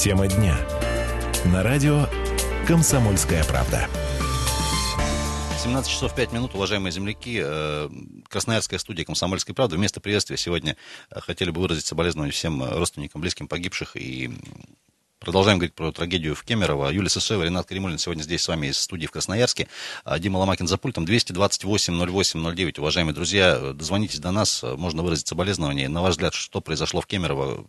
Тема дня. На радио «Комсомольская правда». 17 часов 5 минут, уважаемые земляки. Э, Красноярская студия «Комсомольской правды». Вместо приветствия сегодня э, хотели бы выразить соболезнования всем э, родственникам, близким погибших и Продолжаем говорить про трагедию в Кемерово. Юлия Сысоева, Ренат Каримулин сегодня здесь с вами из студии в Красноярске. А, Дима Ломакин за пультом. 228-08-09. Уважаемые друзья, дозвонитесь до нас. Можно выразить соболезнования. На ваш взгляд, что произошло в Кемерово?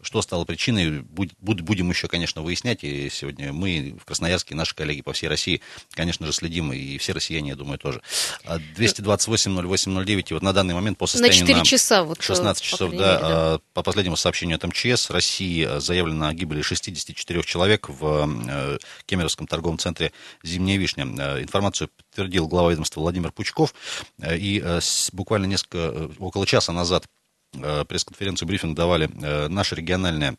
Что стало причиной, будем еще, конечно, выяснять. И сегодня мы в Красноярске, наши коллеги по всей России, конечно же, следим, и все россияне, я думаю, тоже. 228-08-09, и вот на данный момент по состоянию на 4 на часа, вот, 16 часов, да, мере, да, а, по последнему сообщению от МЧС, России заявлено о гибели 64 человек в э, Кемеровском торговом центре «Зимняя вишня». Э, информацию подтвердил глава ведомства Владимир Пучков, э, и буквально несколько, около часа назад пресс-конференцию, брифинг давали наши региональные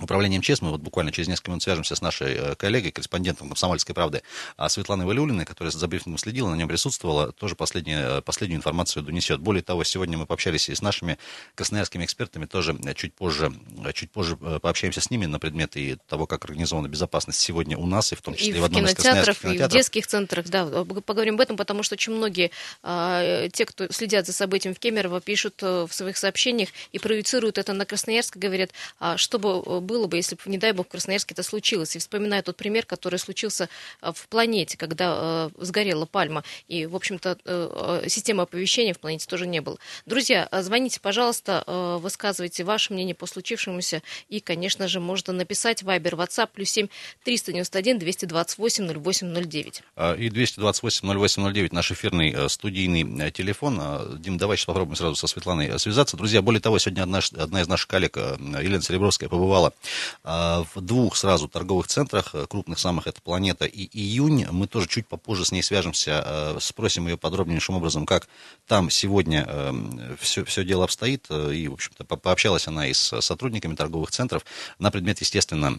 Управлением МЧС мы вот буквально через несколько минут свяжемся с нашей э, коллегой, корреспондентом «Комсомольской правды» а Светланой Валиулиной, которая за брифингом следила, на нем присутствовала, тоже последнюю, э, последнюю информацию донесет. Более того, сегодня мы пообщались и с нашими красноярскими экспертами, тоже э, чуть позже, чуть позже пообщаемся с ними на предмет и того, как организована безопасность сегодня у нас, и в том числе и в, в одном из кинотеатрах, и в детских центрах, да, поговорим об этом, потому что очень многие, а, те, кто следят за событием в Кемерово, пишут в своих сообщениях и проецируют это на Красноярск, говорят, а, чтобы было бы, если бы, не дай бог, в Красноярске это случилось. И вспоминаю тот пример, который случился э, в планете, когда э, сгорела пальма. И, в общем-то, э, э, системы оповещения в планете тоже не было. Друзья, э, звоните, пожалуйста, э, высказывайте ваше мнение по случившемуся. И, конечно же, можно написать Viber, WhatsApp, плюс 7 391 228 0809. И 228 0809 наш эфирный э, студийный телефон. Дим, давай сейчас попробуем сразу со Светланой связаться. Друзья, более того, сегодня одна, одна из наших коллег, Елена Серебровская, побывала а, в двух сразу торговых центрах, э, крупных самых, это «Планета» и «Июнь». Мы тоже чуть попозже с ней свяжемся, э, спросим ее подробнейшим образом, как там сегодня все, э, все дело обстоит. И, в общем-то, пообщалась она и с сотрудниками торговых центров на предмет, естественно,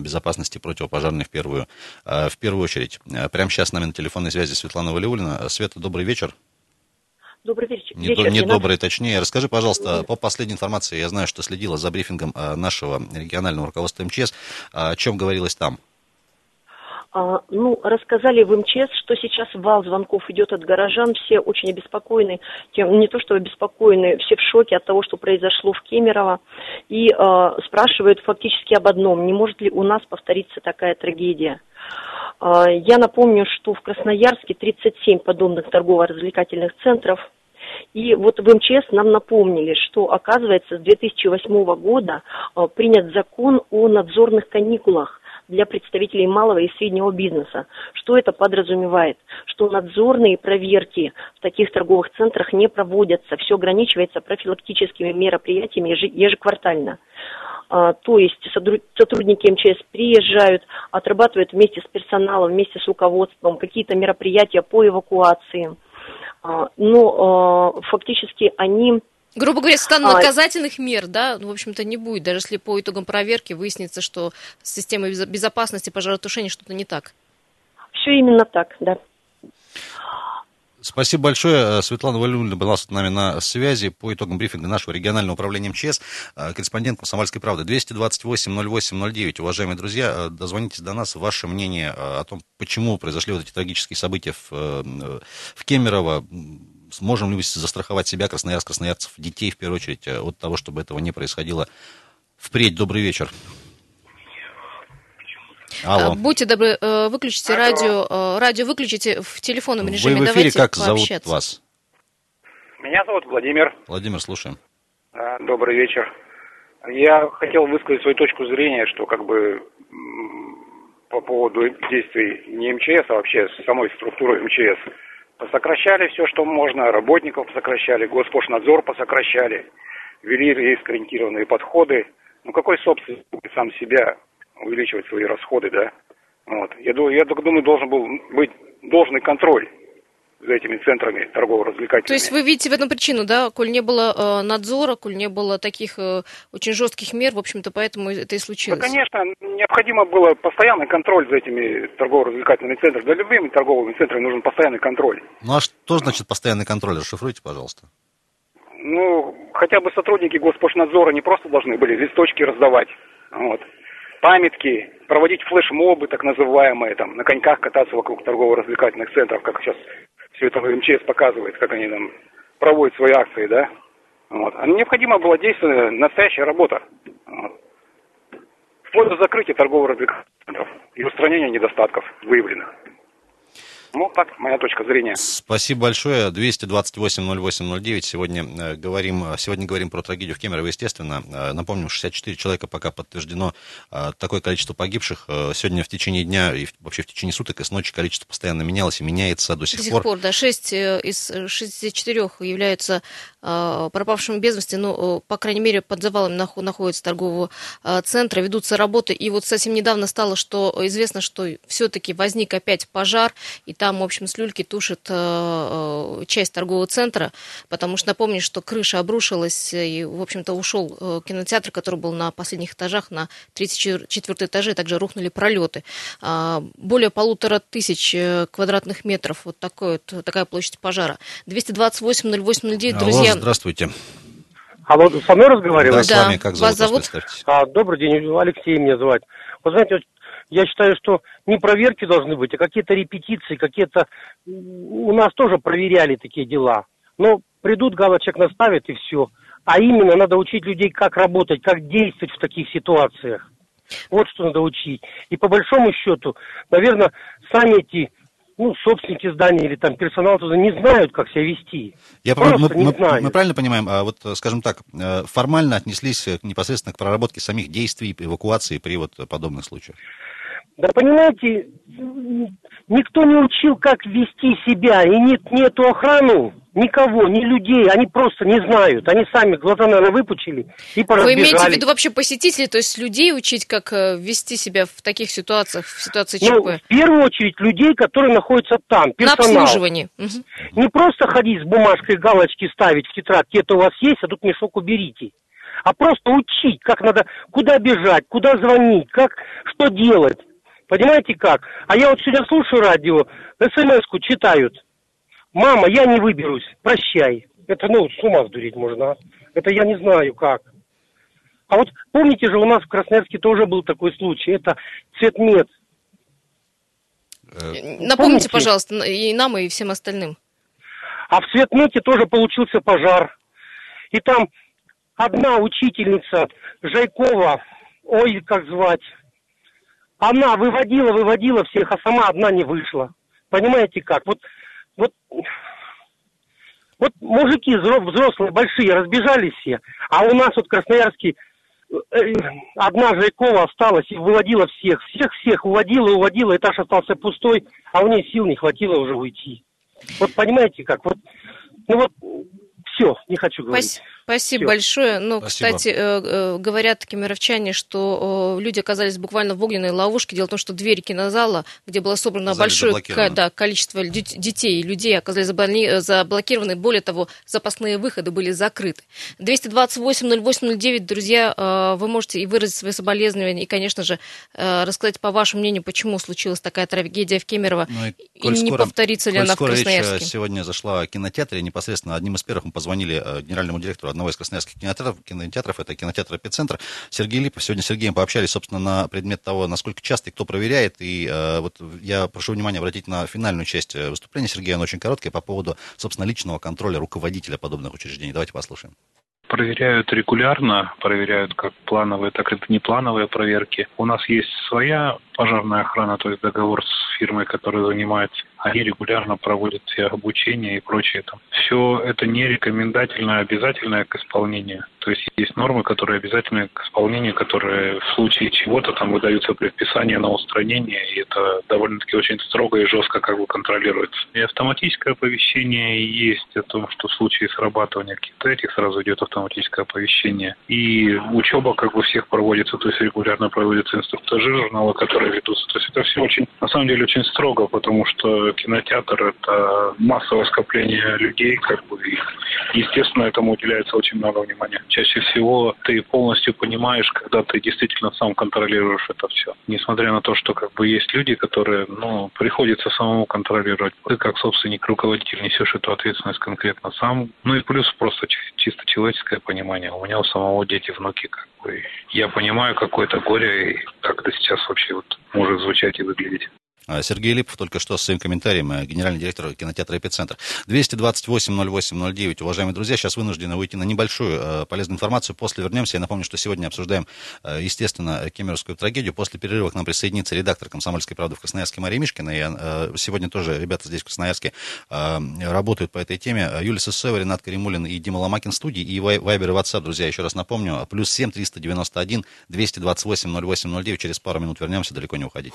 безопасности противопожарной в первую, в первую очередь. Прямо сейчас с нами на телефонной связи Светлана Валиулина. Света, добрый вечер. Добрый вечер. Не, вечер, не добрый, точнее. Расскажи, пожалуйста, по последней информации, я знаю, что следила за брифингом а, нашего регионального руководства МЧС, а, о чем говорилось там? А, ну, рассказали в МЧС, что сейчас вал звонков идет от горожан, все очень обеспокоены, тем, не то что обеспокоены, все в шоке от того, что произошло в Кемерово, и э, спрашивают фактически об одном, не может ли у нас повториться такая трагедия. Я напомню, что в Красноярске 37 подобных торгово-развлекательных центров – и вот в МЧС нам напомнили, что, оказывается, с 2008 года э, принят закон о надзорных каникулах для представителей малого и среднего бизнеса. Что это подразумевает? Что надзорные проверки в таких торговых центрах не проводятся, все ограничивается профилактическими мероприятиями ежеквартально. А, то есть сотрудники МЧС приезжают, отрабатывают вместе с персоналом, вместе с руководством какие-то мероприятия по эвакуации. А, но а, фактически они Грубо говоря, стану наказательных мер, да, ну, в общем-то, не будет, даже если по итогам проверки выяснится, что с системой безопасности пожаротушения что-то не так. Все именно так, да. Спасибо большое. Светлана Валюлина была с нами на связи по итогам брифинга нашего регионального управления МЧС. Корреспондент «Комсомольской правды». 228-08-09. Уважаемые друзья, дозвонитесь до нас. Ваше мнение о том, почему произошли вот эти трагические события в, э, в Кемерово. Сможем ли мы застраховать себя, красноярск, красноярцев, детей, в первую очередь, э, от того, чтобы этого не происходило впредь? Добрый вечер. Алло. Э, будьте добры, э, выключите Алло. радио. Э, радио выключите в телефонном режиме. Вы в эфире, Давайте как зовут вас? Меня зовут Владимир. Владимир, слушаем. Добрый вечер. Я хотел высказать свою точку зрения, что как бы по поводу действий не МЧС, а вообще самой структуры МЧС. Посокращали все, что можно, работников посокращали, Госпошнадзор посокращали, ввели рискоориентированные подходы. Ну какой собственник сам себя увеличивать свои расходы, да. Вот. Я, я только думаю, должен был быть должный контроль за этими центрами торгово-развлекательными. То есть вы видите в этом причину, да, коль не было э, надзора, коль не было таких э, очень жестких мер, в общем-то, поэтому это и случилось? Да, конечно, необходимо было постоянный контроль за этими торгово-развлекательными центрами. За любыми торговыми центрами нужен постоянный контроль. Ну а что значит постоянный контроль? Расшифруйте, пожалуйста. Ну, хотя бы сотрудники Госпошнадзора не просто должны были листочки раздавать, вот, памятки, проводить флешмобы, так называемые, там, на коньках кататься вокруг торгово-развлекательных центров, как сейчас все это МЧС показывает, как они там проводят свои акции, да. Вот. А необходима была действенная, настоящая работа. Вот. Вплоть до закрытия торгово-развлекательных центров и устранения недостатков выявленных. Ну, так, моя точка зрения. Спасибо большое. 228-08-09. Сегодня, э, говорим, сегодня говорим про трагедию в Кемерово, естественно. Э, напомним, 64 человека пока подтверждено. Э, такое количество погибших. Сегодня в течение дня и вообще в течение суток и с ночи количество постоянно менялось и меняется до сих, до сих пор. пор. Да, 6 из 64 являются пропавшими без вести. Ну, по крайней мере, под завалами находятся торгового центра, ведутся работы. И вот совсем недавно стало что известно, что все-таки возник опять пожар, и там там, в общем, с люльки тушит э, э, часть торгового центра, потому что напомню, что крыша обрушилась, и, в общем-то, ушел э, кинотеатр, который был на последних этажах, на 34 этаже, также рухнули пролеты. А, более полутора тысяч квадратных метров, вот, такой, вот такая площадь пожара. 228-08-09, друзья. Алло, здравствуйте. Алло, со мной разговариваете? Да, с вами как зовут? Вас зовут? А, добрый день, Алексей меня звать. Вы знаете, я считаю, что не проверки должны быть, а какие-то репетиции, какие-то... У нас тоже проверяли такие дела. Но придут, галочек наставят и все. А именно надо учить людей, как работать, как действовать в таких ситуациях. Вот что надо учить. И по большому счету, наверное, сами эти ну, собственники здания или там персонал туда не знают, как себя вести. Я Просто мы, не мы, знаю. мы правильно понимаем, а вот, скажем так, э, формально отнеслись непосредственно к проработке самих действий эвакуации при вот подобных случаях? Да понимаете, никто не учил, как вести себя, и нет, нету охрану, никого, ни людей, они просто не знают, они сами глаза, наверное, выпучили и Вы имеете в виду вообще посетителей, то есть людей учить, как э, вести себя в таких ситуациях, в ситуации ЧП? Ну, в первую очередь людей, которые находятся там, персонал. На обслуживании. Угу. Не просто ходить с бумажкой, галочки ставить в тетрадь, это у вас есть, а тут мешок уберите а просто учить, как надо, куда бежать, куда звонить, как, что делать. Понимаете как? А я вот сегодня слушаю радио, смс-ку читают. Мама, я не выберусь, прощай. Это, ну, с ума сдуреть можно. А? Это я не знаю как. А вот помните же, у нас в Красноярске тоже был такой случай. Это цветмет. Э, напомните, помните? пожалуйста, и нам, и всем остальным. А в цветмете тоже получился пожар. И там одна учительница Жайкова, ой, как звать, она выводила, выводила всех, а сама одна не вышла. Понимаете как? Вот, вот, вот мужики взрослые, большие, разбежались все, а у нас вот Красноярский э, одна Жайкова осталась и выводила всех. Всех-всех уводила, уводила, этаж остался пустой, а у нее сил не хватило уже уйти. Вот понимаете как? Вот, ну вот все, не хочу говорить. Спасибо Все. большое. Ну, Спасибо. кстати, э, э, говорят кемеровчане, что люди оказались буквально в огненной ловушке. Дело в том, что двери кинозала, где было собрано большое да, количество детей и людей, оказались заблокированы. Более того, запасные выходы были закрыты. 228-08-09, друзья, э, вы можете и выразить свои соболезнования, и, конечно же, рассказать по вашему мнению, почему случилась такая трагедия в Кемерово, ну, и, и не скоро, повторится ли она в Красноярске. Сегодня зашла о кинотеатре, непосредственно одним из первых мы позвонили генеральному директору одного из красноярских кинотеатров, кинотеатров это кинотеатр «Эпицентр». Сергей Липов. Сегодня с Сергеем пообщались, собственно, на предмет того, насколько часто и кто проверяет. И э, вот я прошу внимания обратить на финальную часть э, выступления Сергея, она очень короткая, по поводу, собственно, личного контроля руководителя подобных учреждений. Давайте послушаем. Проверяют регулярно, проверяют как плановые, так и неплановые проверки. У нас есть своя пожарная охрана, то есть договор с фирмой, которая занимается они регулярно проводят все обучение и прочее. Там. Все это не рекомендательное, а обязательное к исполнению. То есть есть нормы, которые обязательны к исполнению, которые в случае чего-то там выдаются предписания на устранение, и это довольно-таки очень строго и жестко как бы контролируется. И автоматическое оповещение есть о том, что в случае срабатывания каких-то этих сразу идет автоматическое оповещение. И учеба как бы всех проводится, то есть регулярно проводятся инструктажи, журналы, которые ведутся. То есть это все очень, на самом деле, очень строго, потому что кинотеатр – это массовое скопление людей, как бы, и, естественно, этому уделяется очень много внимания. Чаще всего ты полностью понимаешь, когда ты действительно сам контролируешь это все. Несмотря на то, что как бы есть люди, которые, ну, приходится самому контролировать. Ты как собственник, руководитель несешь эту ответственность конкретно сам. Ну и плюс просто чисто человеческое понимание. У меня у самого дети, внуки, как бы. Я понимаю какое-то горе, и как это сейчас вообще вот может звучать и выглядеть. А, Сергей Липов только что с своим комментарием, э, генеральный директор кинотеатра «Эпицентр». 228-08-09. Уважаемые друзья, сейчас вынуждены уйти на небольшую э, полезную информацию. После вернемся. Я напомню, что сегодня обсуждаем, э, естественно, кемеровскую трагедию. После перерыва к нам присоединится редактор «Комсомольской правды» в Красноярске Мария Мишкина. И сегодня тоже ребята здесь в Красноярске работают по этой теме. Юлия Сысоева, Ренат Каримулин и Дима Ломакин в студии. И Вайбер и WhatsApp, друзья, еще раз напомню. Плюс 7 391 228 08 09. Через пару минут вернемся. Далеко не уходить.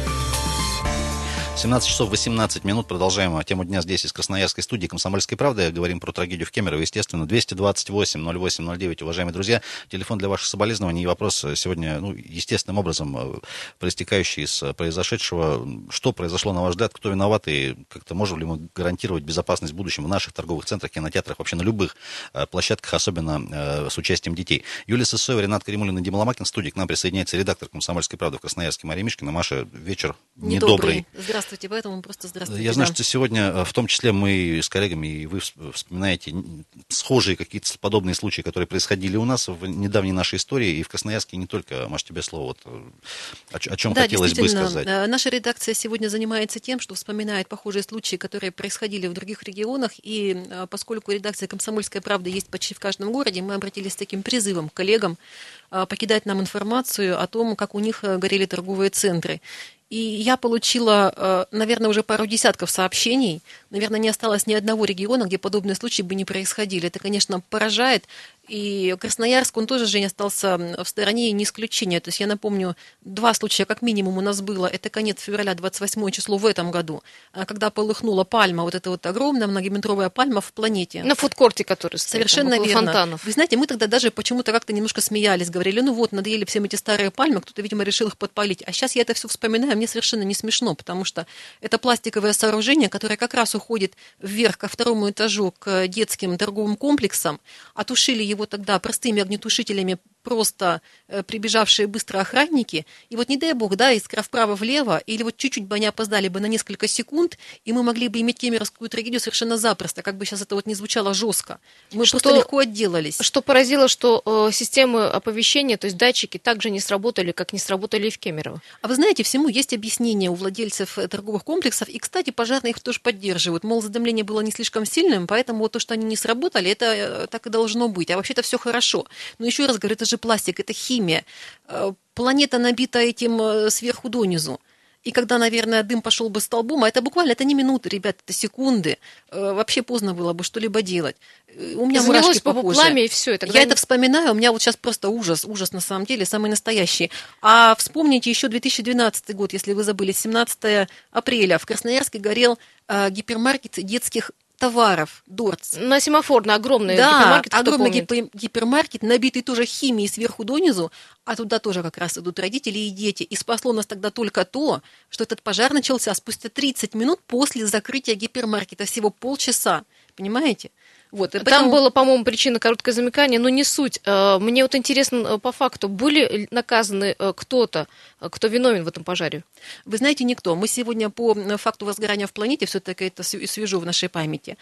17 часов 18 минут. Продолжаем тему дня здесь, из Красноярской студии «Комсомольской правды». Говорим про трагедию в Кемерово, естественно. 228-08-09, уважаемые друзья. Телефон для ваших соболезнований и вопрос сегодня, ну, естественным образом, э, проистекающий из произошедшего. Что произошло, на ваш взгляд, кто виноват и как-то можем ли мы гарантировать безопасность в будущем в наших торговых центрах, кинотеатрах, вообще на любых площадках, особенно с участием детей. Юлия Сысоева, Ренат Каримулин и Дима Ломакин в студии. К нам присоединяется редактор «Комсомольской правды» в Красноярске Мария Мишкина. Маша, вечер недобрый. недобрый. Здравствуйте здравствуйте, поэтому просто здравствуйте. Я знаю, что сегодня, э, в том числе мы с коллегами, и вы вспоминаете схожие какие-то подобные случаи, которые происходили у нас в недавней нашей истории, и в Красноярске не только. Маш, тебе слово, вот, э, о, о чем да, хотелось бы сказать. Э, наша редакция сегодня занимается тем, что вспоминает похожие случаи, которые происходили в других регионах, и поскольку редакция «Комсомольская правда» есть почти в каждом городе, мы обратились с таким призывом к коллегам покидать нам информацию о том, как у них горели торговые центры. И я получила, э, наверное, уже пару десятков сообщений. Наверное, не осталось ни одного региона, где подобные случаи бы не происходили. Это, конечно, поражает. И Красноярск, он тоже, Женя, остался в стороне, не исключение. То есть я напомню, два случая как минимум у нас было. Это конец февраля, 28 число в этом году, а когда полыхнула пальма, вот эта вот огромная многометровая пальма в планете. На фудкорте, который стоит, Совершенно там, верно. Фонтанов. Вы знаете, мы тогда даже почему-то как-то немножко смеялись, говорили, ну вот, надоели всем эти старые пальмы, кто-то, видимо, решил их подпалить. А сейчас я это все вспоминаю, мне совершенно не смешно, потому что это пластиковое сооружение, которое как раз уходит вверх ко второму этажу, к детским торговым комплексам, отушили его тогда простыми огнетушителями просто э, прибежавшие быстро охранники, и вот не дай бог, да, искра вправо-влево, или вот чуть-чуть бы они опоздали бы на несколько секунд, и мы могли бы иметь кемеровскую трагедию совершенно запросто, как бы сейчас это вот не звучало жестко. Мы что, просто легко отделались. Что поразило, что э, системы оповещения, то есть датчики, также не сработали, как не сработали и в Кемерово. А вы знаете, всему есть объяснение у владельцев э, торговых комплексов, и, кстати, пожарные их тоже поддерживают. Мол, задымление было не слишком сильным, поэтому вот то, что они не сработали, это э, так и должно быть. А вообще-то все хорошо. Но еще раз говорю, это же пластик, это химия. Э, планета набита этим э, сверху донизу. И когда, наверное, дым пошел бы столбом, а это буквально, это не минуты, ребят, это секунды, э, вообще поздно было бы что-либо делать. У меня Занялось мурашки по коже. пламя, и все. Это Я это вспоминаю, у меня вот сейчас просто ужас, ужас на самом деле, самый настоящий. А вспомните еще 2012 год, если вы забыли, 17 апреля в Красноярске горел гипермаркет детских товаров, Дортс. На семафор, на огромный да, гипермаркет. огромный гипер, гипермаркет, набитый тоже химией сверху донизу, а туда тоже как раз идут родители и дети. И спасло нас тогда только то, что этот пожар начался спустя 30 минут после закрытия гипермаркета, всего полчаса. Понимаете? Вот, Там поэтому... была, по-моему, причина короткое замыкание, но не суть. Э, мне вот интересно э, по факту, были наказаны э, кто-то, кто виновен в этом пожаре? Вы знаете, никто. Мы сегодня по факту возгорания в планете, все-таки это свежо в нашей памяти,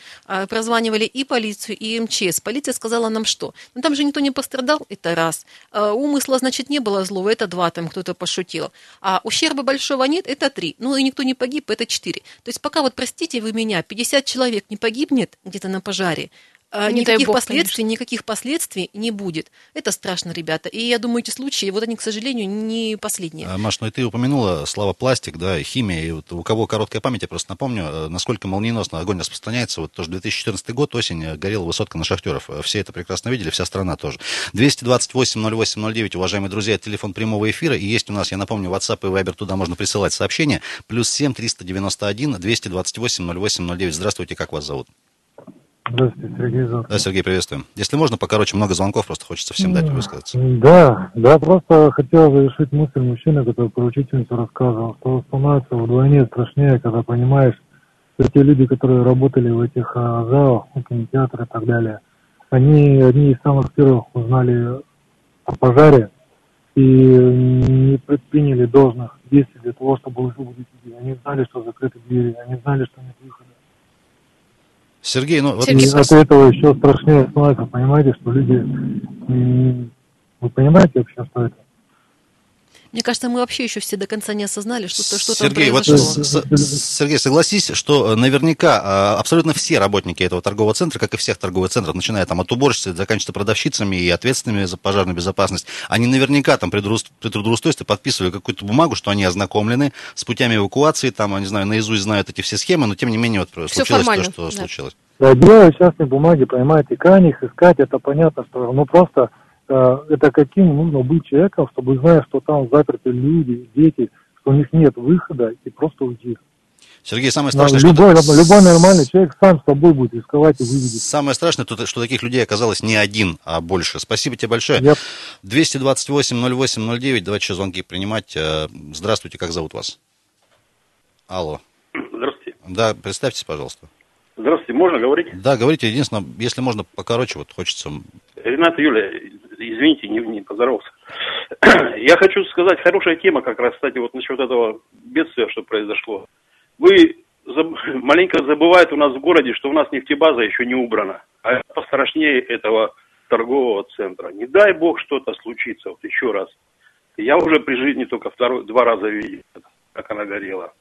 прозванивали и полицию, и МЧС. Полиция сказала нам что? Ну, там же никто не пострадал, это раз. Умысла, значит, не было злого, это два, там кто-то пошутил. А ущерба большого нет, это три. Ну, и никто не погиб, это четыре. То есть пока вот, простите вы меня, 50 человек не погибнет где-то на пожаре, а, не никаких бог, последствий, конечно. никаких последствий не будет. Это страшно, ребята. И я думаю, эти случаи, вот они, к сожалению, не последние. А, Маш, ну и ты упомянула слова пластик, да, химия. И вот у кого короткая память, я просто напомню, э, насколько молниеносно огонь распространяется. Вот тоже 2014 год, осень, э, горела высотка на шахтеров. Э, все это прекрасно видели, вся страна тоже. 228-08-09, уважаемые друзья, телефон прямого эфира. И есть у нас, я напомню, WhatsApp и Viber, туда можно присылать сообщения. Плюс 7 391 228 08 09. Здравствуйте, как вас зовут? Здравствуйте, Сергей зовут. Да, Сергей, приветствуем. Если можно, покороче, много звонков, просто хочется всем дать высказаться. Да, да, просто хотел завершить мысль мужчины, который про учительницу рассказывал, что становится вдвойне страшнее, когда понимаешь, что те люди, которые работали в этих а, залах, ну, кинотеатры и так далее, они одни из самых первых узнали о пожаре и не предприняли должных действий для того, чтобы высвободить людей. Они знали, что закрыты двери, они знали, что нет выхода. Сергей, ну... Вот... И от этого еще страшнее становится, понимаете, что люди... Вы понимаете вообще, что это? Мне кажется, мы вообще еще все до конца не осознали, что то, что Сергей, там произошло. Вот, Сергей, согласись, что наверняка а, абсолютно все работники этого торгового центра, как и всех торговых центров, начиная там от уборщицы, заканчивая продавщицами и ответственными за пожарную безопасность, они наверняка там при трудоустройстве подписывали какую-то бумагу, что они ознакомлены с путями эвакуации, там, я не знаю, наизусть знают эти все схемы, но тем не менее вот все случилось формально, то, что да. случилось. Да, делают частные бумаги, понимаете, крайне их искать, это понятно, что ну просто это каким нужно быть человеком, чтобы знать, что там заперты люди, дети, что у них нет выхода и просто уйти. Сергей, самое страшное, любой, что... Любой нормальный человек сам с собой будет рисковать и выведет. Самое страшное, что таких людей оказалось не один, а больше. Спасибо тебе большое. Yep. 228-08-09, давайте еще звонки принимать. Здравствуйте, как зовут вас? Алло. Здравствуйте. Да, представьтесь, пожалуйста. Здравствуйте, можно говорить? Да, говорите. Единственное, если можно покороче, вот хочется... Рената Юля, извините, не, не поздоровался. Я хочу сказать, хорошая тема как раз, кстати, вот насчет этого бедствия, что произошло. Вы заб... маленько забывают у нас в городе, что у нас нефтебаза еще не убрана. А пострашнее этого торгового центра. Не дай бог что-то случится, вот еще раз. Я уже при жизни только второй, два раза видел, как она горела.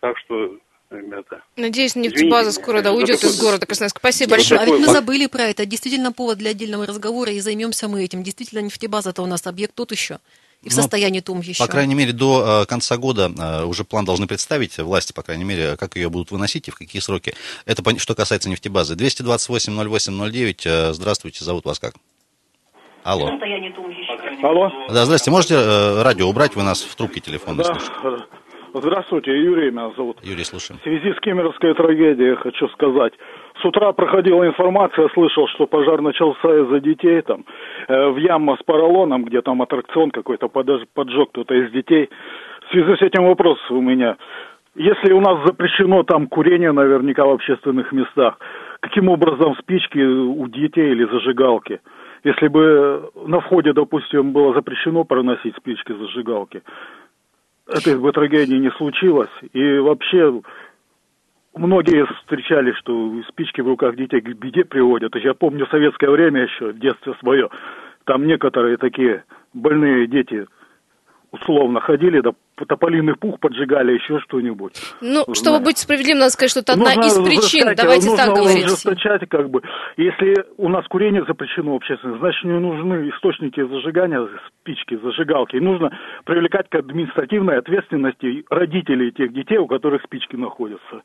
Так что ребята. Надеюсь, нефтебаза скоро да уйдет из города Красноярска. Спасибо большое. А ведь мы забыли про это. Действительно повод для отдельного разговора, и займемся мы этим. Действительно, нефтебаза-то у нас объект тот еще. И в Ну, состоянии том еще. По крайней мере, до э, конца года э, уже план должны представить власти, по крайней мере, как ее будут выносить и в какие сроки. Это что касается нефтебазы. 228-08-09, э, здравствуйте, зовут вас как? Алло. Алло. Да, здравствуйте, можете э, радио убрать, вы нас в трубке телефона Да. слышите. Здравствуйте, Юрий меня зовут. Юрий, слушаем. В связи с Кемеровской трагедией хочу сказать. С утра проходила информация, слышал, что пожар начался из-за детей там э, в яма с поролоном, где там аттракцион какой-то подож- поджег кто-то из детей. В связи с этим вопрос у меня. Если у нас запрещено там курение наверняка в общественных местах, каким образом спички у детей или зажигалки? Если бы на входе, допустим, было запрещено проносить спички зажигалки, этой бы трагедии не случилось. И вообще многие встречали, что спички в руках детей к беде приводят. Я помню советское время еще, детство свое. Там некоторые такие больные дети условно ходили, да тополиный пух поджигали, еще что-нибудь. Ну, чтобы быть справедливым, надо сказать, что это одна Нужно из причин. Давайте нужно так говорить. ужесточать, как бы. Если у нас курение запрещено общественно, значит, не нужны источники зажигания, спички, зажигалки. И нужно привлекать к административной ответственности родителей тех детей, у которых спички находятся.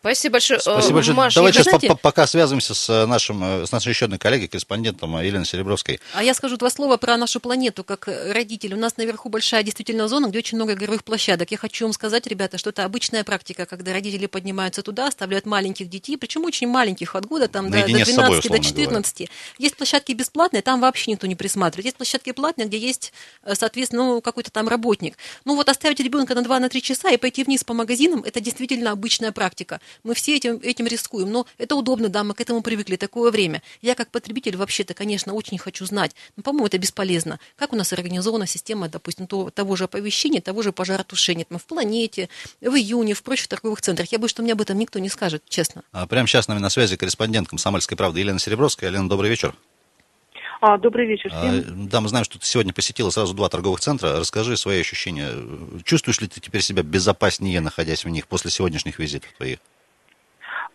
Спасибо большое. Спасибо Э, большое. Маш, Давайте вы сейчас знаете- по- пока связываемся с э, нашим, э, с нашей еще одной коллегой, корреспондентом Еленой Серебровской. А я скажу два слова про нашу планету, как родитель. У нас наверху большая действительно зона, где очень много игровых площадок. Я хочу вам сказать, ребята, что это обычная практика, когда родители поднимаются туда, оставляют маленьких детей, причем очень маленьких, от года там, до, до Наедине с собой, 12, до условно 14. Есть площадки бесплатные, там вообще никто не присматривает. Есть площадки платные, где есть, соответственно, ну, какой-то там работник. Ну вот оставить ребенка на 2-3 часа и пойти вниз по магазинам, это действительно обычная практика. Мы все этим, этим рискуем, но это удобно, да, мы к этому привыкли, такое время. Я как потребитель вообще-то, конечно, очень хочу знать, но, по-моему, это бесполезно. Как у нас организована система, допустим, то- того же оповещения, того же пожаротушения, там, в планете, в июне, в прочих торговых центрах. Я боюсь, что мне об этом никто не скажет, честно. А, Прямо сейчас с нами на связи корреспондент «Комсомольской правды» Елена Серебровская. Елена, добрый вечер. А, добрый вечер А, всем. Да, мы знаем, что ты сегодня посетила сразу два торговых центра. Расскажи свои ощущения. Чувствуешь ли ты теперь себя безопаснее, находясь в них после сегодняшних визитов твоих?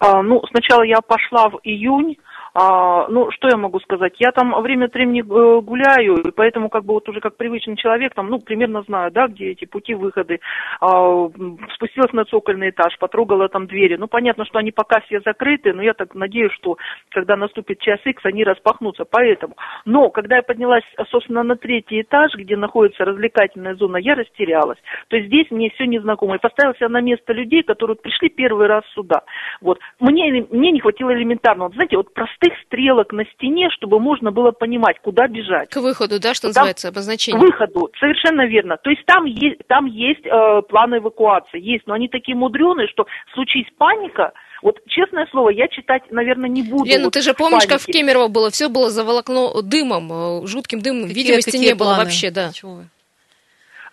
А, ну, сначала я пошла в июнь, А, ну, что я могу сказать? Я там время от времени э, гуляю, и поэтому как бы вот уже как привычный человек, там, ну, примерно знаю, да, где эти пути, выходы. А, спустилась на цокольный этаж, потрогала там двери. Ну, понятно, что они пока все закрыты, но я так надеюсь, что когда наступит час X, они распахнутся, поэтому. Но, когда я поднялась, собственно, на третий этаж, где находится развлекательная зона, я растерялась. То есть здесь мне все незнакомо. И поставила себя на место людей, которые пришли первый раз сюда. Вот. Мне, мне не хватило элементарного, вот, знаете, вот простых стрелок на стене, чтобы можно было понимать, куда бежать. К выходу, да, что Там- называется, обозначение? К выходу, совершенно верно. То есть там есть, там есть э, планы эвакуации, есть, но они такие мудреные, что случись паника, вот честное слово, я читать, наверное, не буду. Лена, вот ты же помнишь, как в панике. Кемерово было? Все было заволокло дымом, э, жутким дымом. Какие- Видимости какие не было планы? вообще, да.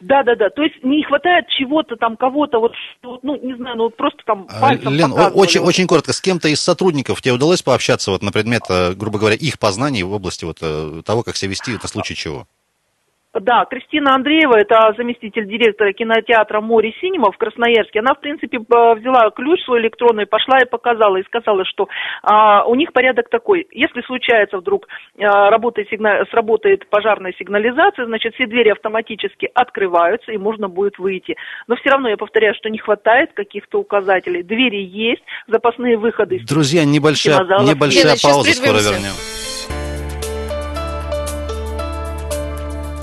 Да, да, да. То есть не хватает чего-то там, кого-то, вот, ну, не знаю, ну вот просто там А, пальцем Лен, показывали. очень, очень коротко, с кем-то из сотрудников тебе удалось пообщаться вот на предмет, э, грубо говоря, их познаний в области вот э, того, как себя вести, это в случае чего? Да, Кристина Андреева, это заместитель директора кинотеатра «Море Синема» в Красноярске. Она, в принципе, п- взяла ключ свой электронный, пошла и показала, и сказала, что а, у них порядок такой. Если случается вдруг, а, работает сигна- сработает пожарная сигнализация, значит, все двери автоматически открываются, и можно будет выйти. Но все равно, я повторяю, что не хватает каких-то указателей. Двери есть, запасные выходы. Друзья, небольшая, небольшая есть. пауза, скоро вернем.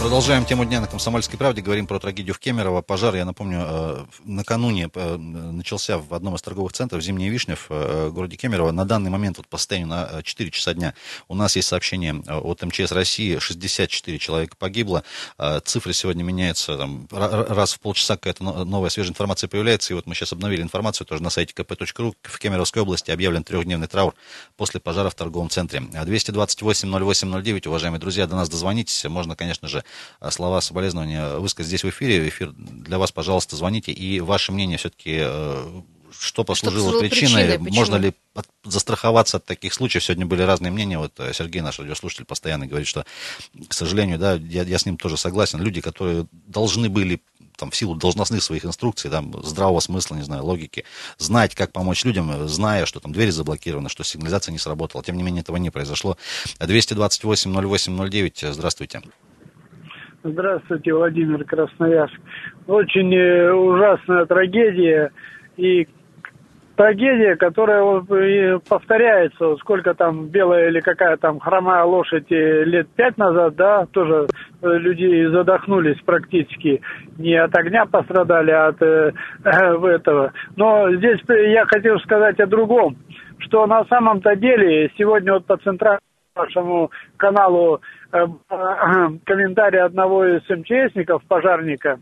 Продолжаем тему дня на «Комсомольской правде». Говорим про трагедию в Кемерово. Пожар, я напомню, э, накануне э, начался в одном из торговых центров «Зимняя вишня» в э, городе Кемерово. На данный момент, вот по состоянию на э, 4 часа дня, у нас есть сообщение от МЧС России. 64 человека погибло. Цифры сегодня меняются. Там, ра- ра- раз в полчаса какая-то но- новая свежая информация появляется. И вот мы сейчас обновили информацию тоже на сайте kp.ru. В Кемеровской области объявлен трехдневный траур после пожара в торговом центре. 228-08-09, уважаемые друзья, до нас дозвонитесь. Можно, конечно же, слова соболезнования высказать здесь в эфире. Эфир для вас, пожалуйста, звоните. И ваше мнение все-таки, что послужило послужило причиной? причиной, почему? Можно ли от- застраховаться от таких случаев? Сегодня были разные мнения. Вот э, Сергей, наш радиослушатель, постоянно говорит, что, к сожалению, да, я, я с ним тоже согласен. Люди, которые должны были там, в силу должностных своих инструкций, там, здравого смысла, не знаю, логики, знать, как помочь людям, э, зная, что там двери заблокированы, что сигнализация не сработала. Тем не менее, этого не произошло. 228-08-09, здравствуйте. Здравствуйте, Владимир Красноярск. Очень э, ужасная трагедия и трагедия, которая э, повторяется. Сколько там белая или какая там хромая лошадь э, лет пять назад, да, тоже люди задохнулись практически. Не от огня пострадали, а от этого. Но здесь я хотел сказать о другом, что на самом-то деле сегодня вот по центральному вашему каналу э, комментарий одного из МЧСников, пожарника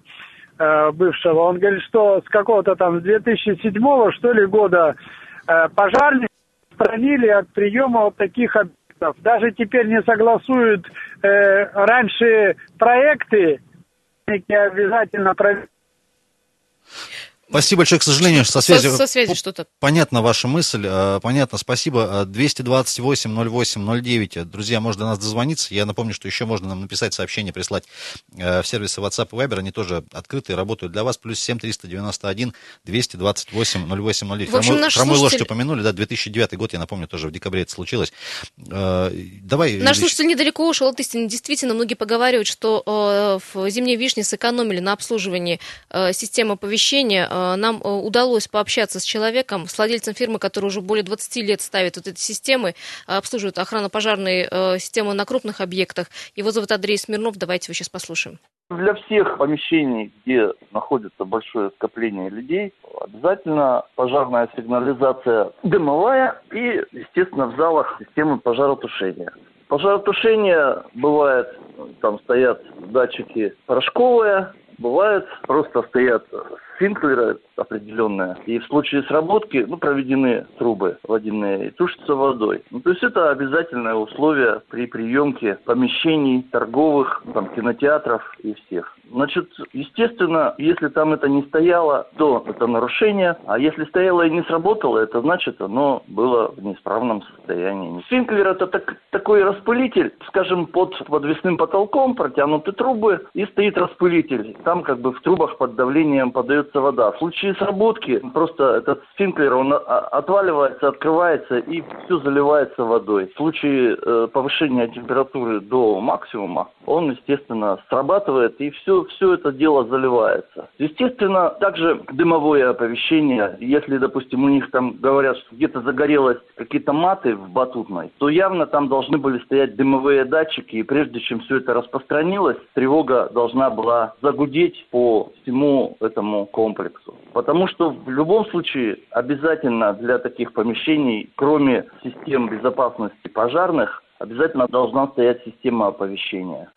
э, бывшего. Он говорит, что с какого-то там, с 2007 что ли года э, пожарники отстранили от приема вот таких объектов. Даже теперь не согласуют э, раньше проекты, обязательно проверяют Спасибо большое, к сожалению, со связью. Со, со связью П- что-то. Понятно ваша мысль, э, понятно, спасибо. Э, 228-08-09, друзья, можно до нас дозвониться. Я напомню, что еще можно нам написать сообщение, прислать э, в сервисы WhatsApp и Viber, они тоже открыты и работают для вас. Плюс 7 391 228 08 09. В общем, Хромой- наш Хромую лошадь слушатель- упомянули, да, 2009 год, я напомню, тоже в декабре это случилось. Э, Давай, Наш слушатель недалеко ушел от истины. Действительно, многие поговаривают, что э, в «Зимней вишне» сэкономили на обслуживании э, системы оповещения. Э, нам э, удалось пообщаться с человеком, с владельцем фирмы, который уже более 20 лет ставит вот эти системы, э, обслуживает охранно-пожарные системы на крупных объектах. Его зовут Андрей Смирнов. Давайте его сейчас послушаем. Для всех помещений, где находится большое скопление людей, обязательно пожарная сигнализация дымовая и, естественно, в залах системы пожаротушения. Пожаротушение бывает, там стоят датчики порошковые, бывает просто стоят сфинклеры определенные. И в случае сработки, ну, проведены трубы водяные и тушится водой. Ну, то есть это обязательное условие при приемке помещений торговых, там, кинотеатров и всех. Значит, естественно, если там это не стояло, то это нарушение. А если стояло и не сработало, это значит, оно было в неисправном состоянии. Сфинклер это так- такой распылитель, скажем, под подвесным потолком протянуты трубы и стоит распылитель. там как бы в трубах под давлением подается вода. В случае сработки просто этот спинклер, он а, отваливается, открывается и все заливается водой. В случае э, повышения температуры до максимума, он, естественно, срабатывает и все, все это дело заливается. Естественно, также дымовое оповещение, если, допустим, у них там говорят, что где-то загорелось какие-то маты в батутной, то явно там должны были стоять дымовые датчики, и прежде чем все это распространилось, тревога должна была загудеть по всему этому комплексу. Потому что в любом случае обязательно для таких помещений, кроме систем безопасности пожарных, обязательно должна стоять система оповещения.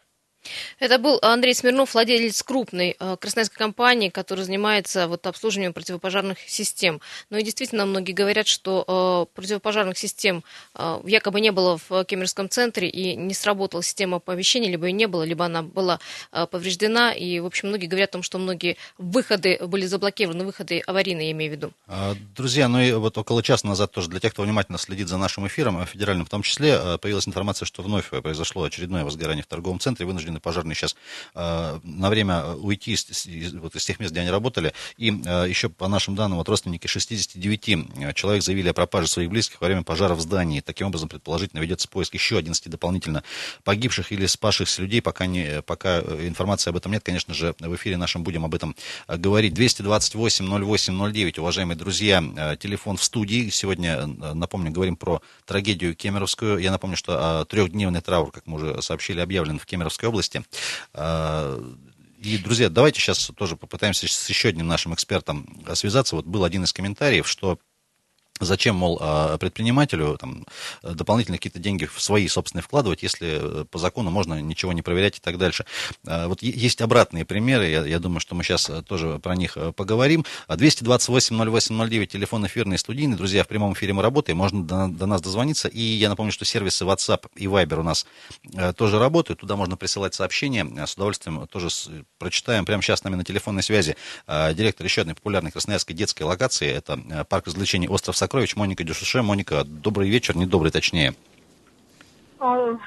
Это был Андрей Смирнов, владелец крупной э, красноярской компании, которая занимается вот обслуживанием противопожарных систем. Ну и действительно, многие говорят, что э, противопожарных систем э, якобы не было в Кемеровском центре и не сработала система оповещения, либо и не было, либо она была повреждена. И, в общем, многие говорят о том, что многие выходы были заблокированы, выходы аварийные, я имею в виду. А, друзья, ну и вот около часа назад тоже для тех, кто внимательно следит за нашим эфиром, федеральным в том числе, появилась информация, что вновь произошло очередное возгорание в торговом центре, вынуждены вынуждены пожарные сейчас э, на время уйти из, из, вот из тех мест, где они работали. И э, еще по нашим данным, вот родственники 69 э, человек заявили о пропаже своих близких во время пожара в здании. Таким образом, предположительно, ведется поиск еще 11 дополнительно погибших или спасшихся людей. Пока, не, пока информации об этом нет, конечно же, в эфире нашем будем об этом говорить. 228 08 09, уважаемые друзья, телефон в студии. Сегодня, напомню, говорим про трагедию Кемеровскую. Я напомню, что трехдневный траур, как мы уже сообщили, объявлен в Кемеровской области области. А, и, друзья, давайте сейчас тоже попытаемся с еще одним нашим экспертом связаться. Вот был один из комментариев, что Зачем, мол, а, предпринимателю там, дополнительные какие-то деньги в свои собственные вкладывать, если э, по закону можно ничего не проверять и так дальше. А, вот есть обратные примеры, я, я думаю, что мы сейчас э, тоже про них э, поговорим. 228-08-09, телефон эфирный студийный. Друзья, в прямом эфире мы работаем, можно до, до нас дозвониться. И я напомню, что сервисы WhatsApp и Viber у нас тоже работают, туда можно присылать сообщения. С удовольствием тоже с, прочитаем. Прямо сейчас с нами на телефонной связи директор еще одной популярной красноярской детской локации, это парк развлечений «Остров Сокровищ» Сокрович, Моника Дюшуше. Моника, добрый вечер, не добрый, точнее. А,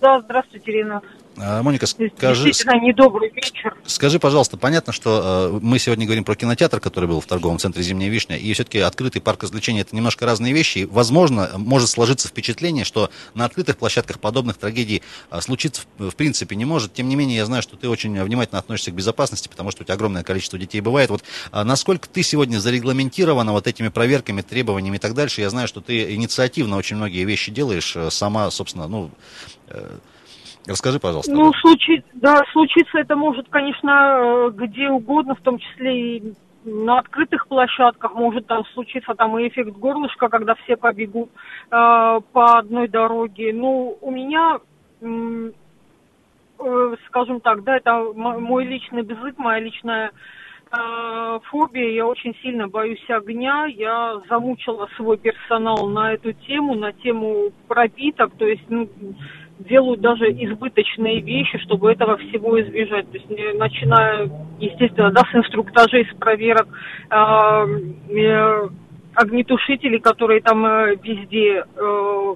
да, здравствуйте, Ирина. А, Моника, скажи... Недобрый вечер. Скажи, пожалуйста, понятно, что э, мы сегодня говорим про кинотеатр, который был в торговом центре «Зимняя вишня», и все-таки открытый парк развлечений – это немножко разные вещи, и, возможно, может сложиться впечатление, что на открытых площадках подобных трагедий э, случиться в, в принципе не может. Тем не менее, я знаю, что ты очень внимательно относишься к безопасности, потому что у тебя огромное количество детей бывает. Вот а насколько ты сегодня зарегламентирована вот этими проверками, требованиями и так дальше? Я знаю, что ты инициативно очень многие вещи делаешь, э, сама, собственно, ну Расскажи, пожалуйста. Ну, случится, да, случиться это может, конечно, где угодно, в том числе и на открытых площадках может там случиться там и эффект горлышка, когда все побегут э, по одной дороге. Ну, у меня, э, скажем так, да, это мой личный бзык, моя личная э, фобия. Я очень сильно боюсь огня. Я замучила свой персонал на эту тему, на тему пропиток. То есть, ну, делают даже избыточные вещи, чтобы этого всего избежать. То есть, начиная, естественно, да, с инструктажей, с проверок, э, э, огнетушителей, которые там э, везде, э,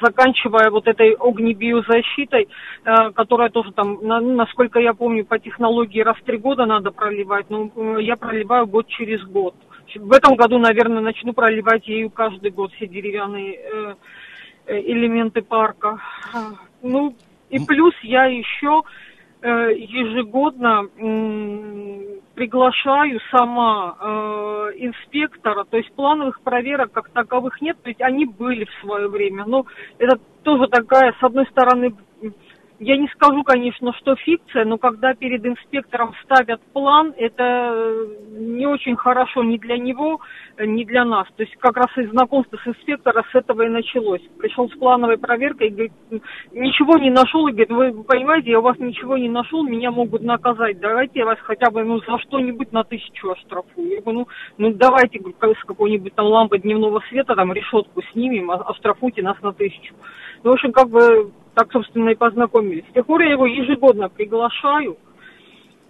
заканчивая вот этой огнебиозащитой, э, которая тоже там, на, насколько я помню, по технологии раз в три года надо проливать, но э, я проливаю год через год. В этом году, наверное, начну проливать ею каждый год все деревянные Э, элементы парка. Ну, и плюс я еще э, ежегодно приглашаю сама э, инспектора, то есть плановых проверок как таковых нет, есть они были в свое время, но это тоже такая, с одной стороны, я не скажу, конечно, что фикция, но когда перед инспектором ставят план, это э, не очень хорошо ни для него, ни для нас. То есть как раз и знакомство с инспектором с этого и началось. Пришел с плановой проверкой говорит, ничего не нашел, и говорит, вы понимаете, я у вас ничего не нашел, меня могут наказать, давайте я вас хотя бы ну, за что-нибудь на тысячу оштрафую. Я говорю, ну, ну давайте с какой-нибудь там лампы дневного света, там решетку снимем, а, оштрафуйте нас на тысячу. Ну, в общем, как бы так, собственно, и познакомились. С тех пор я его ежегодно приглашаю,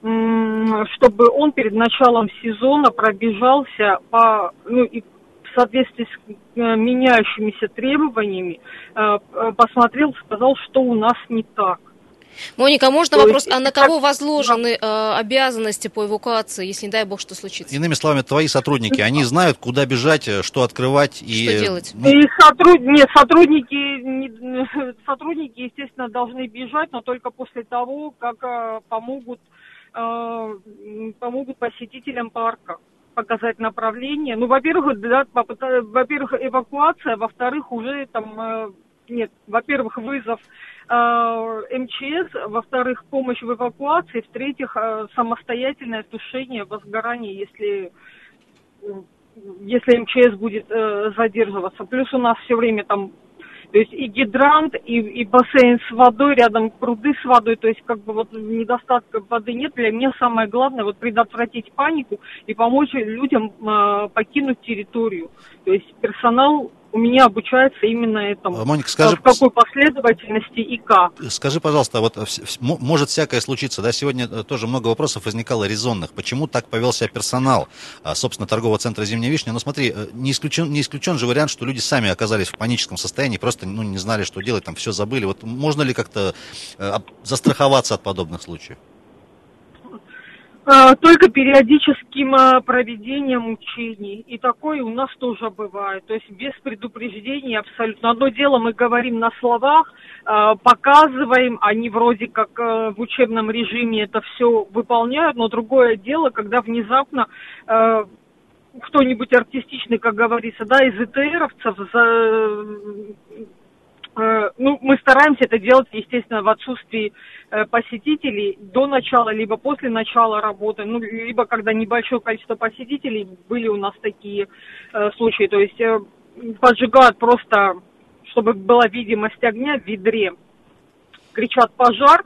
чтобы он перед началом сезона пробежался по, ну, и в соответствии с э, меняющимися требованиями, э, посмотрел, сказал, что у нас не так. Моника, можно То вопрос, а на кого возложены э, обязанности по эвакуации, если не дай бог что случится? Иными словами, твои сотрудники, они знают, куда бежать, э, что открывать и... Что делать? Ну... И сотруд... Нет, сотрудники, не... сотрудники, естественно, должны бежать, но только после того, как э, помогут, э, помогут посетителям парка показать направление. Ну, во-первых, да, во-первых, эвакуация, во-вторых, уже там, э, нет, во-первых, вызов МЧС, во-вторых, помощь в эвакуации, в-третьих, э, самостоятельное тушение возгорания, если если МЧС будет э, задерживаться. Плюс у нас все время там то есть и гидрант, и, и бассейн с водой, рядом пруды с водой, то есть как бы вот недостатка воды нет. Для меня самое главное вот предотвратить панику и помочь людям э, покинуть территорию. То есть персонал у меня обучается именно этому. А, Моника, скажи... В какой последовательности и как. Скажи, пожалуйста, вот может всякое случиться, да, сегодня э, тоже много вопросов возникало резонных. Почему так повел себя персонал, а, собственно, торгового центра «Зимняя вишня»? Но смотри, э, не исключен, не исключен же вариант, что люди сами оказались в паническом состоянии, просто ну, не знали, что делать, там все забыли. Вот можно ли как-то э, застраховаться от подобных случаев? А, только периодическим а, проведением учений. И такое у нас тоже бывает. То есть без предупреждения абсолютно. Одно дело мы говорим на словах, а, показываем, они вроде как в учебном режиме это все выполняют, но другое дело, когда внезапно кто-нибудь артистичный, как говорится, да, из ЭТРовцев Э, ну, мы стараемся это делать, естественно, в отсутствии э, посетителей до начала, либо после начала работы, ну, либо когда небольшое количество посетителей, были у нас такие э, случаи, то есть э, поджигают просто, чтобы была видимость огня в ведре, кричат пожар,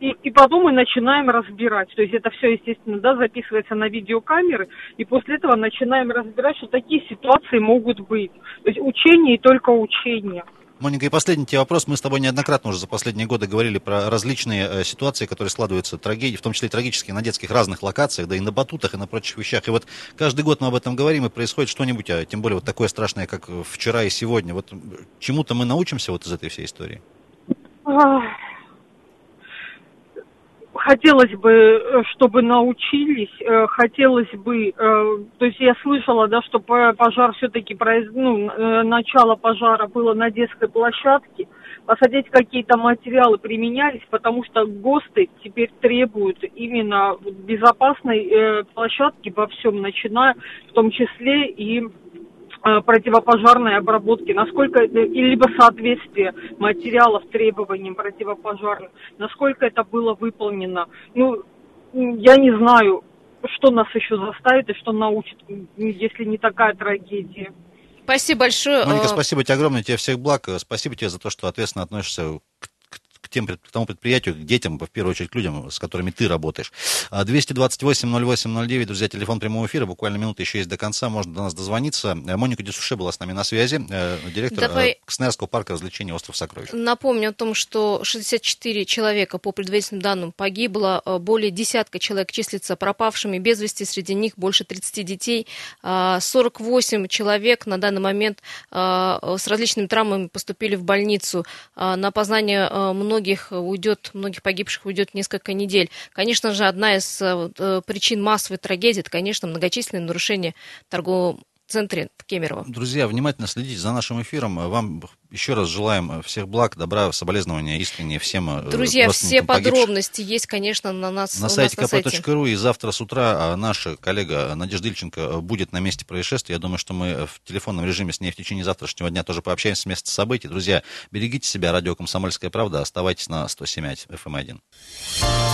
и, и потом мы начинаем разбирать. То есть это все, естественно, да, записывается на видеокамеры, и после этого начинаем разбирать, что такие ситуации могут быть. То есть учение и только учение. Моника, и последний тебе вопрос. Мы с тобой неоднократно уже за последние годы говорили про различные э, ситуации, которые складываются, трагедии, в том числе и трагические, на детских разных локациях, да и на батутах, и на прочих вещах. И вот каждый год мы об этом говорим, и происходит что-нибудь, а тем более вот такое страшное, как вчера и сегодня. Вот чему-то мы научимся вот из этой всей истории? Хотелось бы, э, чтобы научились, э, хотелось бы, э, то есть я слышала, да, что пожар все-таки, ну, начало пожара было на детской площадке, посадить какие-то материалы применялись, потому что ГОСТы теперь требуют именно безопасной площадки во всем, начиная в том числе и противопожарной обработки, насколько это, либо соответствие материалов требованиям противопожарных, насколько это было выполнено. Ну, я не знаю, что нас еще заставит и что научит, если не такая трагедия. Спасибо большое. Моника, спасибо тебе огромное, тебе всех благ. Спасибо тебе за то, что ответственно относишься тем, к тому предприятию, к детям, в первую очередь к людям, с которыми ты работаешь. 228-08-09, друзья, телефон прямого эфира, буквально минуты еще есть до конца, можно до нас дозвониться. Э, Моника Дюсуше была с нами на связи, э, директор Давай... Э, Кснерского парка развлечений «Остров Сокровищ». Напомню о том, что 64 человека, по предварительным данным, погибло, более десятка человек числится пропавшими без вести, среди них больше 30 детей, 48 человек на данный момент с различными травмами поступили в больницу. На опознание многих многих уйдет, многих погибших уйдет несколько недель. Конечно же, одна из э, э, причин массовой трагедии, это, конечно, многочисленные нарушения торгового центре Кемерово. Друзья, внимательно следите за нашим эфиром. Вам еще раз желаем всех благ, добра, соболезнования искренне всем э, Друзья, все подробности погибших. есть, конечно, на нас на сайте kp.ru. И завтра с утра а, наша коллега Надежда Ильченко будет на месте происшествия. Я думаю, что мы в телефонном режиме с ней в течение завтрашнего дня тоже пообщаемся с места событий. Друзья, берегите себя. Радио «Комсомольская правда». Оставайтесь на 107.1 FM1.